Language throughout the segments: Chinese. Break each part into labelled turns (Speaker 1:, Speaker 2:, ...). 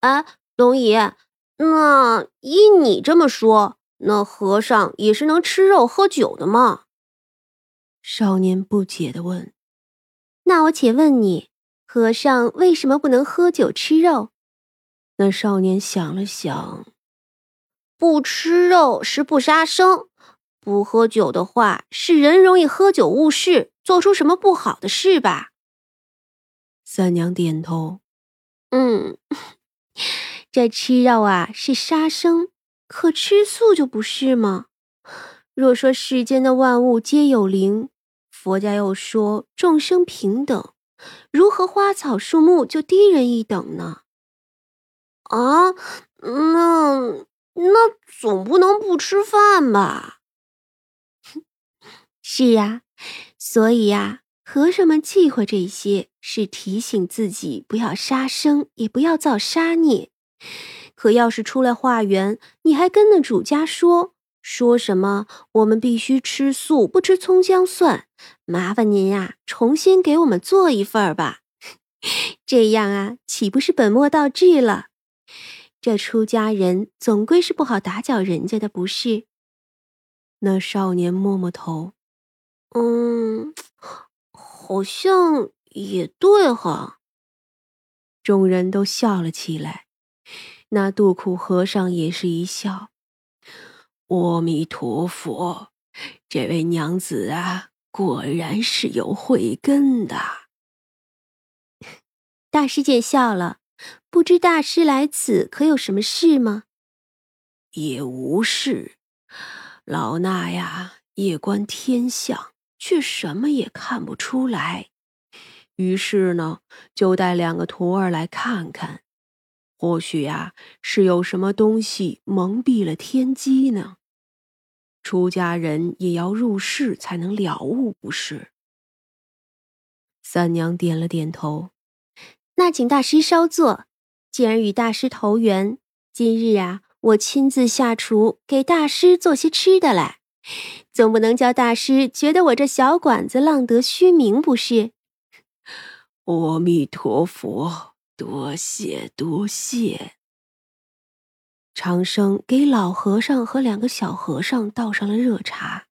Speaker 1: 哎，龙姨，那依你这么说，那和尚也是能吃肉喝酒的吗？
Speaker 2: 少年不解的问。
Speaker 3: 那我且问你，和尚为什么不能喝酒吃肉？
Speaker 2: 那少年想了想，
Speaker 1: 不吃肉是不杀生，不喝酒的话是人容易喝酒误事，做出什么不好的事吧？
Speaker 2: 三娘点头，
Speaker 3: 嗯，这吃肉啊是杀生，可吃素就不是吗？若说世间的万物皆有灵。佛家又说众生平等，如何花草树木就低人一等呢？
Speaker 1: 啊，那那总不能不吃饭吧？
Speaker 3: 是呀，所以呀，和尚们忌讳这些，是提醒自己不要杀生，也不要造杀孽。可要是出来化缘，你还跟那主家说？说什么？我们必须吃素，不吃葱姜蒜。麻烦您呀，重新给我们做一份吧。这样啊，岂不是本末倒置了？这出家人总归是不好打搅人家的，不是？
Speaker 2: 那少年摸摸头，
Speaker 1: 嗯，好像也对哈。
Speaker 2: 众人都笑了起来。那杜苦和尚也是一笑。阿弥陀佛，这位娘子啊，果然是有慧根的。
Speaker 3: 大师见笑了，不知大师来此可有什么事吗？
Speaker 2: 也无事，老衲呀，夜观天象，却什么也看不出来。于是呢，就带两个徒儿来看看，或许呀，是有什么东西蒙蔽了天机呢。出家人也要入世才能了悟，不是？三娘点了点头。
Speaker 3: 那请大师稍坐。既然与大师投缘，今日啊，我亲自下厨给大师做些吃的来，总不能叫大师觉得我这小馆子浪得虚名，不是？
Speaker 2: 阿弥陀佛，多谢多谢。长生给老和尚和两个小和尚倒上了热茶。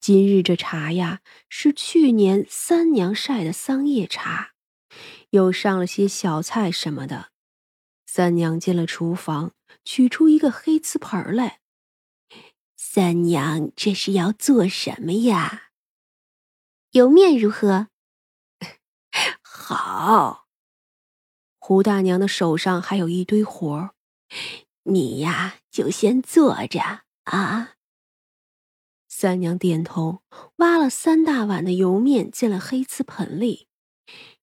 Speaker 2: 今日这茶呀，是去年三娘晒的桑叶茶，又上了些小菜什么的。三娘进了厨房，取出一个黑瓷盆来。
Speaker 3: 三娘，这是要做什么呀？油面如何？
Speaker 2: 好。胡大娘的手上还有一堆活儿。你呀，就先坐着啊。三娘点头，挖了三大碗的油面进了黑瓷盆里，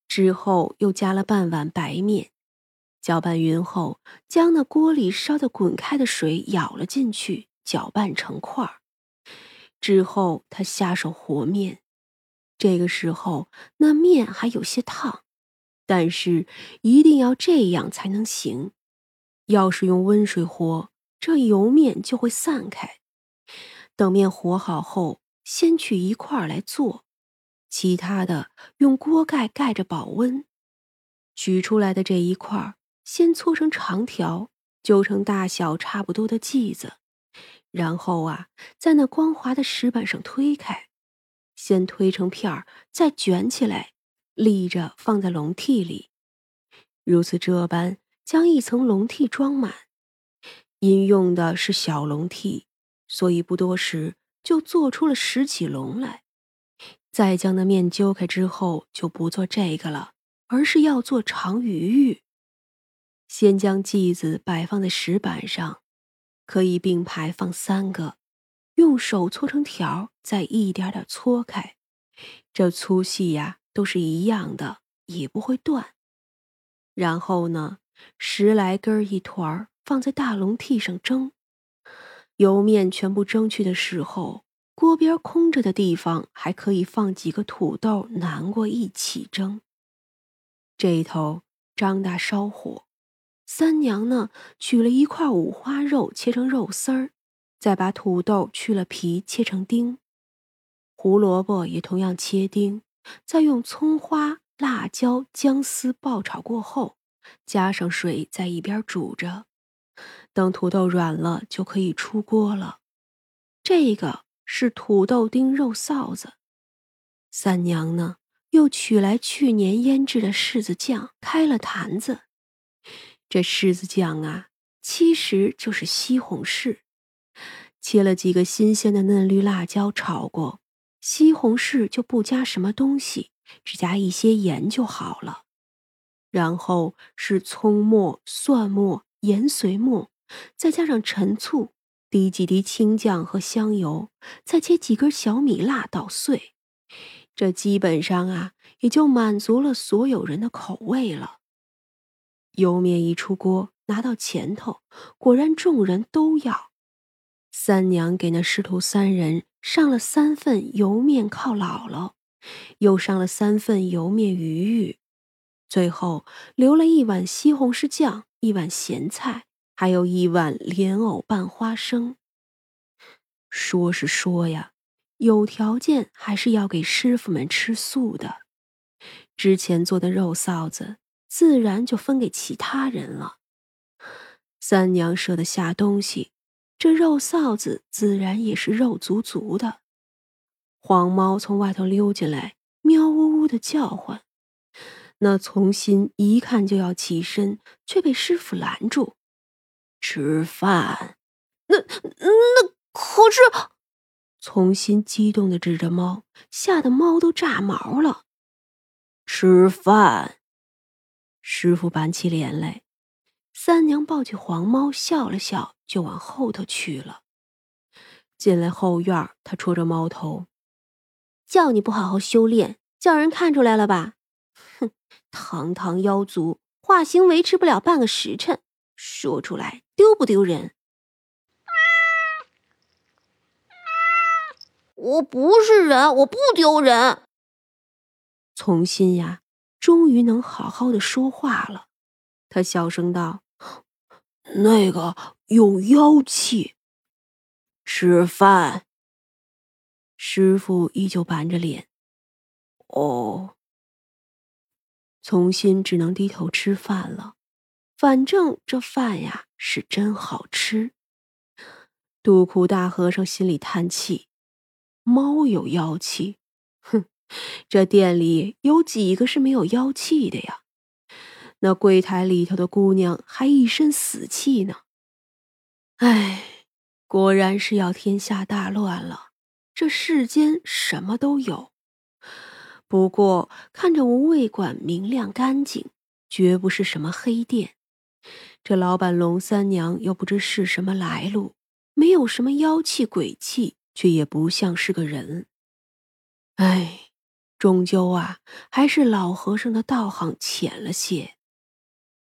Speaker 2: 之后又加了半碗白面，搅拌匀后，将那锅里烧得滚开的水舀了进去，搅拌成块儿。之后他下手和面，这个时候那面还有些烫，但是一定要这样才能行。要是用温水和，这油面就会散开。等面和好后，先取一块来做，其他的用锅盖盖着保温。取出来的这一块，先搓成长条，揪成大小差不多的剂子，然后啊，在那光滑的石板上推开，先推成片儿，再卷起来，立着放在笼屉里。如此这般。将一层笼屉装满，因用的是小笼屉，所以不多时就做出了十几笼来。再将那面揪开之后，就不做这个了，而是要做长鱼玉。先将剂子摆放在石板上，可以并排放三个，用手搓成条，再一点点搓开，这粗细呀都是一样的，也不会断。然后呢？十来根一团放在大笼屉上蒸，油面全部蒸去的时候，锅边空着的地方还可以放几个土豆，南瓜一起蒸。这一头张大烧火，三娘呢取了一块五花肉，切成肉丝儿，再把土豆去了皮，切成丁，胡萝卜也同样切丁，再用葱花、辣椒、姜丝爆炒过后。加上水在一边煮着，等土豆软了就可以出锅了。这个是土豆丁肉臊子。三娘呢，又取来去年腌制的柿子酱，开了坛子。这柿子酱啊，其实就是西红柿，切了几个新鲜的嫩绿辣椒炒过。西红柿就不加什么东西，只加一些盐就好了。然后是葱末、蒜末、盐碎末，再加上陈醋，滴几滴青酱和香油，再切几根小米辣捣碎。这基本上啊，也就满足了所有人的口味了。油面一出锅，拿到前头，果然众人都要。三娘给那师徒三人上了三份油面犒姥姥，又上了三份油面鱼鱼，最后留了一碗西红柿酱，一碗咸菜，还有一碗莲藕拌花生。说是说呀，有条件还是要给师傅们吃素的。之前做的肉臊子。自然就分给其他人了。三娘舍得下东西，这肉臊子自然也是肉足足的。黄猫从外头溜进来，喵呜呜的叫唤。那从心一看就要起身，却被师傅拦住：“吃饭。”
Speaker 1: 那那可是……
Speaker 2: 从心激动的指着猫，吓得猫都炸毛了。
Speaker 3: 吃饭。
Speaker 2: 师傅板起脸来，三娘抱起黄猫，笑了笑，就往后头去了。进来后院，他戳着猫头：“
Speaker 1: 叫你不好好修炼，叫人看出来了吧？哼，堂堂妖族，化形维持不了半个时辰，说出来丢不丢人？”我不是人，我不丢人。
Speaker 2: 从心呀。终于能好好的说话了，他小声道：“
Speaker 3: 那个有妖气。”吃饭。
Speaker 2: 师傅依旧板着脸。
Speaker 3: 哦。
Speaker 2: 从心只能低头吃饭了，反正这饭呀是真好吃。杜库大和尚心里叹气：“猫有妖气。”哼这店里有几个是没有妖气的呀？那柜台里头的姑娘还一身死气呢。唉，果然是要天下大乱了。这世间什么都有，不过看着无味馆明亮干净，绝不是什么黑店。这老板龙三娘又不知是什么来路，没有什么妖气鬼气，却也不像是个人。唉。终究啊，还是老和尚的道行浅了些。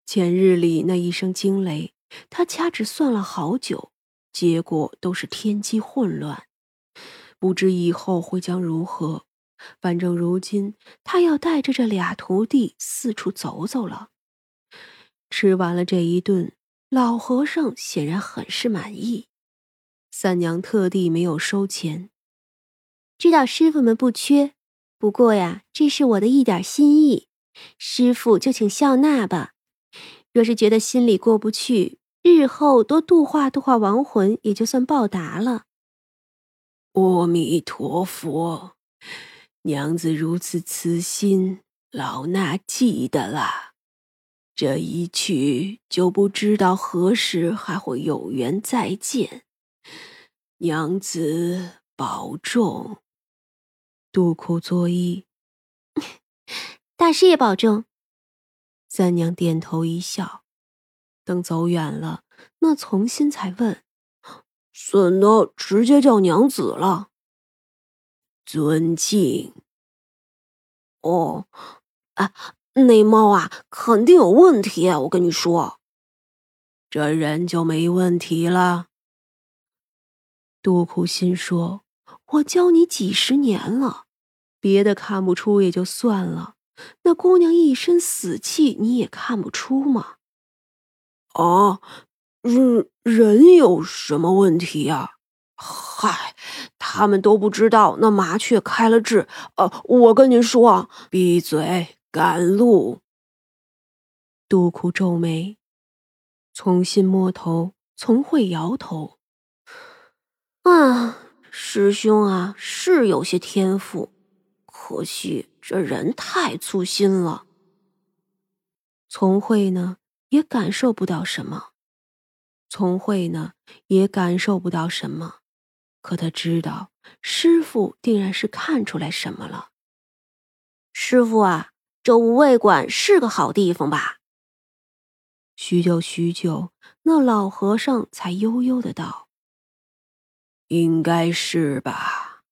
Speaker 2: 前日里那一声惊雷，他掐指算了好久，结果都是天机混乱，不知以后会将如何。反正如今他要带着这俩徒弟四处走走了。吃完了这一顿，老和尚显然很是满意。三娘特地没有收钱，
Speaker 1: 知道师傅们不缺。不过呀，这是我的一点心意，师傅就请笑纳吧。若是觉得心里过不去，日后多度化度化亡魂，也就算报答了。
Speaker 3: 阿弥陀佛，娘子如此慈心，老衲记得了。这一去就不知道何时还会有缘再见，娘子保重。
Speaker 2: 杜库作揖，
Speaker 1: 大师也保重。
Speaker 2: 三娘点头一笑。等走远了，那从心才问：“
Speaker 3: 怎的直接叫娘子了？”尊敬。哦，啊，那猫啊，肯定有问题。我跟你说，这人就没问题了。
Speaker 2: 杜库心说：“我教你几十年了。”别的看不出也就算了，那姑娘一身死气，你也看不出吗？
Speaker 3: 啊，人人有什么问题呀？嗨，他们都不知道那麻雀开了智。呃，我跟您说，闭嘴，赶路。
Speaker 2: 杜库皱眉，从心摸头，从会摇头。
Speaker 3: 啊，师兄啊，是有些天赋，可惜这人太粗心了。
Speaker 2: 从慧呢，也感受不到什么。从慧呢，也感受不到什么。可他知道，师傅定然是看出来什么了。
Speaker 3: 师傅啊，这无畏馆是个好地方吧？
Speaker 2: 许久许久，那老和尚才悠悠的道：“
Speaker 4: 应该是吧，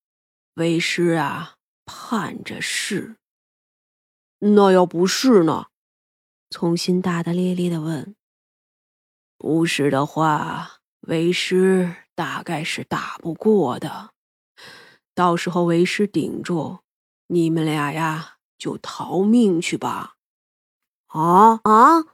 Speaker 4: 为师啊，盼着是。
Speaker 5: 那要不是呢？”
Speaker 2: 从心大大咧咧的问：“
Speaker 4: 不是的话，为师大概是打不过的。到时候为师顶住，你们俩呀就逃命去吧。”
Speaker 3: 啊啊！